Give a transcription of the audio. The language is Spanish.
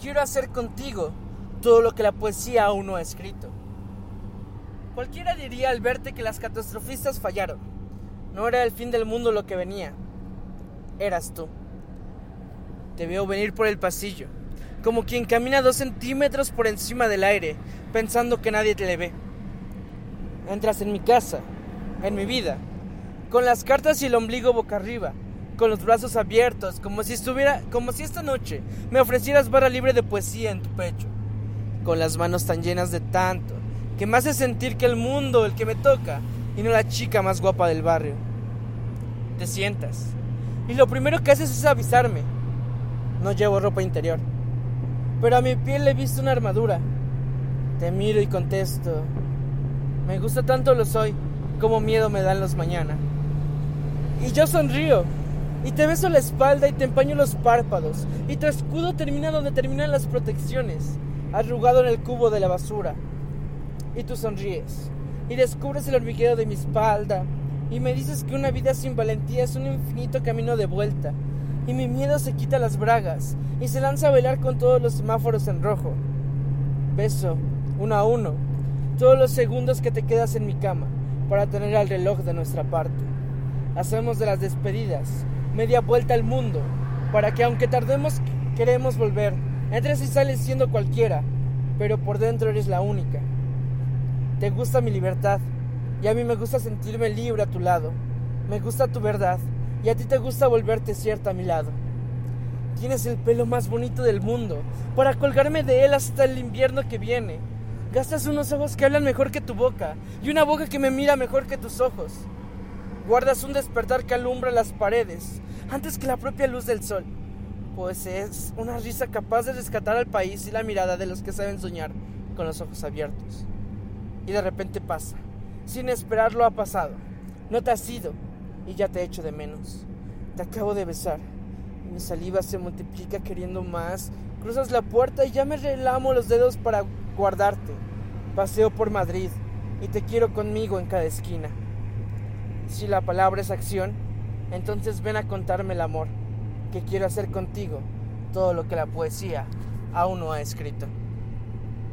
quiero hacer contigo todo lo que la poesía aún no ha escrito. Cualquiera diría al verte que las catastrofistas fallaron. No era el fin del mundo lo que venía. Eras tú. Te veo venir por el pasillo, como quien camina dos centímetros por encima del aire, pensando que nadie te le ve. Entras en mi casa, en mi vida, con las cartas y el ombligo boca arriba, con los brazos abiertos, como si estuviera, como si esta noche me ofrecieras barra libre de poesía en tu pecho, con las manos tan llenas de tanto, que me hace sentir que el mundo el que me toca y no la chica más guapa del barrio. Te sientas y lo primero que haces es avisarme. No llevo ropa interior, pero a mi piel le he visto una armadura. Te miro y contesto. Me gusta tanto lo soy como miedo me dan los mañana. Y yo sonrío y te beso la espalda y te empaño los párpados y tu escudo termina donde terminan las protecciones, arrugado en el cubo de la basura. Y tú sonríes y descubres el hormigueo de mi espalda y me dices que una vida sin valentía es un infinito camino de vuelta y mi miedo se quita las bragas y se lanza a bailar con todos los semáforos en rojo. Beso, uno a uno, todos los segundos que te quedas en mi cama para tener al reloj de nuestra parte. Hacemos de las despedidas media vuelta al mundo para que aunque tardemos queremos volver. Entres y sales siendo cualquiera, pero por dentro eres la única. Te gusta mi libertad y a mí me gusta sentirme libre a tu lado. Me gusta tu verdad y a ti te gusta volverte cierta a mi lado. Tienes el pelo más bonito del mundo para colgarme de él hasta el invierno que viene. Gastas unos ojos que hablan mejor que tu boca y una boca que me mira mejor que tus ojos. Guardas un despertar que alumbra las paredes antes que la propia luz del sol. Pues es una risa capaz de rescatar al país y la mirada de los que saben soñar con los ojos abiertos. Y de repente pasa. Sin esperarlo ha pasado. No te has ido y ya te echo de menos. Te acabo de besar. Mi saliva se multiplica queriendo más. Cruzas la puerta y ya me relamo los dedos para guardarte. Paseo por Madrid y te quiero conmigo en cada esquina. Si la palabra es acción, entonces ven a contarme el amor, que quiero hacer contigo todo lo que la poesía aún no ha escrito.